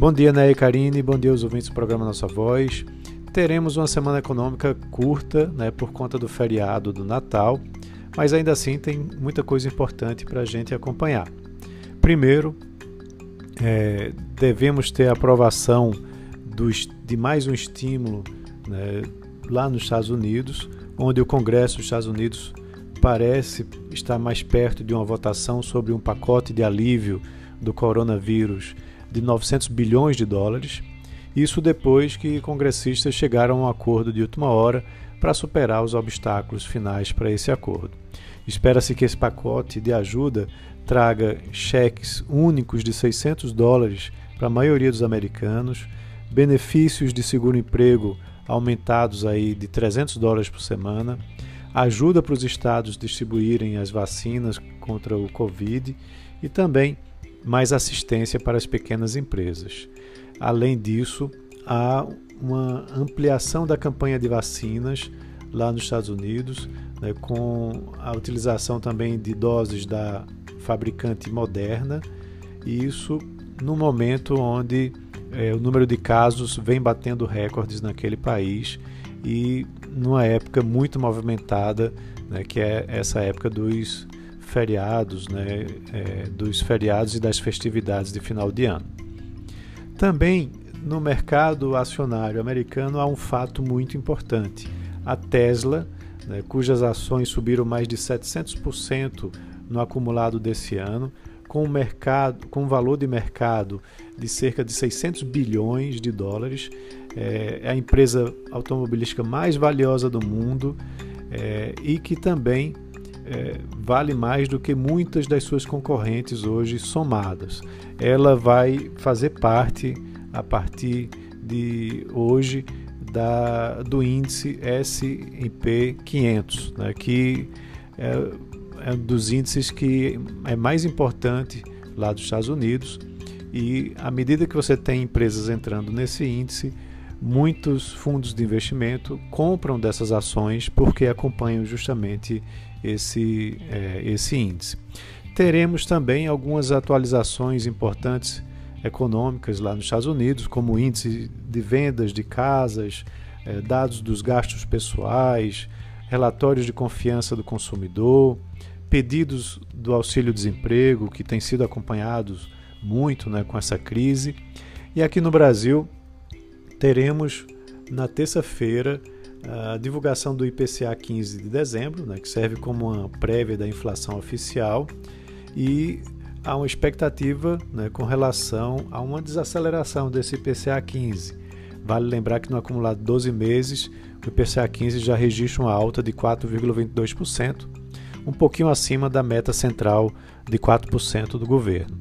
Bom dia, e Karine, bom dia aos ouvintes do programa Nossa Voz. Teremos uma semana econômica curta, né, por conta do feriado do Natal, mas ainda assim tem muita coisa importante para a gente acompanhar. Primeiro, é, devemos ter a aprovação do, de mais um estímulo né, lá nos Estados Unidos, onde o Congresso dos Estados Unidos parece estar mais perto de uma votação sobre um pacote de alívio do coronavírus de 900 bilhões de dólares. Isso depois que congressistas chegaram a um acordo de última hora para superar os obstáculos finais para esse acordo. Espera-se que esse pacote de ajuda traga cheques únicos de 600 dólares para a maioria dos americanos, benefícios de seguro-emprego aumentados aí de 300 dólares por semana, ajuda para os estados distribuírem as vacinas contra o Covid e também mais assistência para as pequenas empresas. Além disso, há uma ampliação da campanha de vacinas lá nos Estados Unidos, né, com a utilização também de doses da fabricante Moderna, e isso no momento onde é, o número de casos vem batendo recordes naquele país e numa época muito movimentada, né, que é essa época dos feriados, né, é, dos feriados e das festividades de final de ano. Também no mercado acionário americano há um fato muito importante. A Tesla, né, cujas ações subiram mais de 700% no acumulado desse ano, com um mercado, com um valor de mercado de cerca de 600 bilhões de dólares, é, é a empresa automobilística mais valiosa do mundo é, e que também é, vale mais do que muitas das suas concorrentes hoje somadas. Ela vai fazer parte, a partir de hoje, da, do índice S&P 500, né, que é, é um dos índices que é mais importante lá dos Estados Unidos. E à medida que você tem empresas entrando nesse índice, muitos fundos de investimento compram dessas ações porque acompanham justamente esse, é, esse índice. Teremos também algumas atualizações importantes econômicas lá nos Estados Unidos, como índice de vendas de casas, é, dados dos gastos pessoais, relatórios de confiança do consumidor, pedidos do auxílio-desemprego, que têm sido acompanhados muito né, com essa crise. E aqui no Brasil, teremos na terça-feira a divulgação do IPCA 15 de dezembro, né, que serve como uma prévia da inflação oficial, e há uma expectativa né, com relação a uma desaceleração desse IPCA 15. Vale lembrar que no acumulado de 12 meses, o IPCA 15 já registra uma alta de 4,22%, um pouquinho acima da meta central de 4% do governo.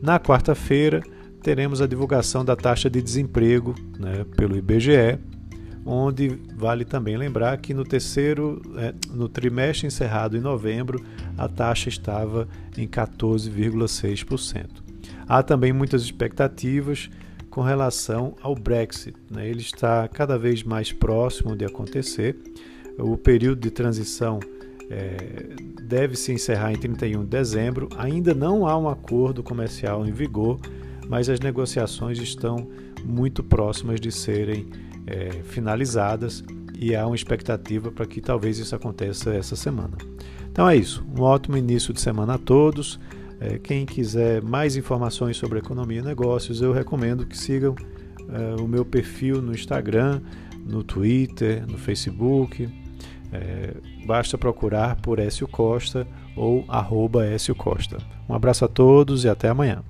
Na quarta-feira, teremos a divulgação da taxa de desemprego né, pelo IBGE, onde vale também lembrar que no terceiro, é, no trimestre encerrado em novembro, a taxa estava em 14,6%. Há também muitas expectativas com relação ao Brexit. Né? Ele está cada vez mais próximo de acontecer. O período de transição é, deve se encerrar em 31 de dezembro. Ainda não há um acordo comercial em vigor mas as negociações estão muito próximas de serem é, finalizadas e há uma expectativa para que talvez isso aconteça essa semana. Então é isso, um ótimo início de semana a todos. É, quem quiser mais informações sobre economia e negócios, eu recomendo que sigam é, o meu perfil no Instagram, no Twitter, no Facebook. É, basta procurar por Écio Costa ou arroba Écio Costa. Um abraço a todos e até amanhã.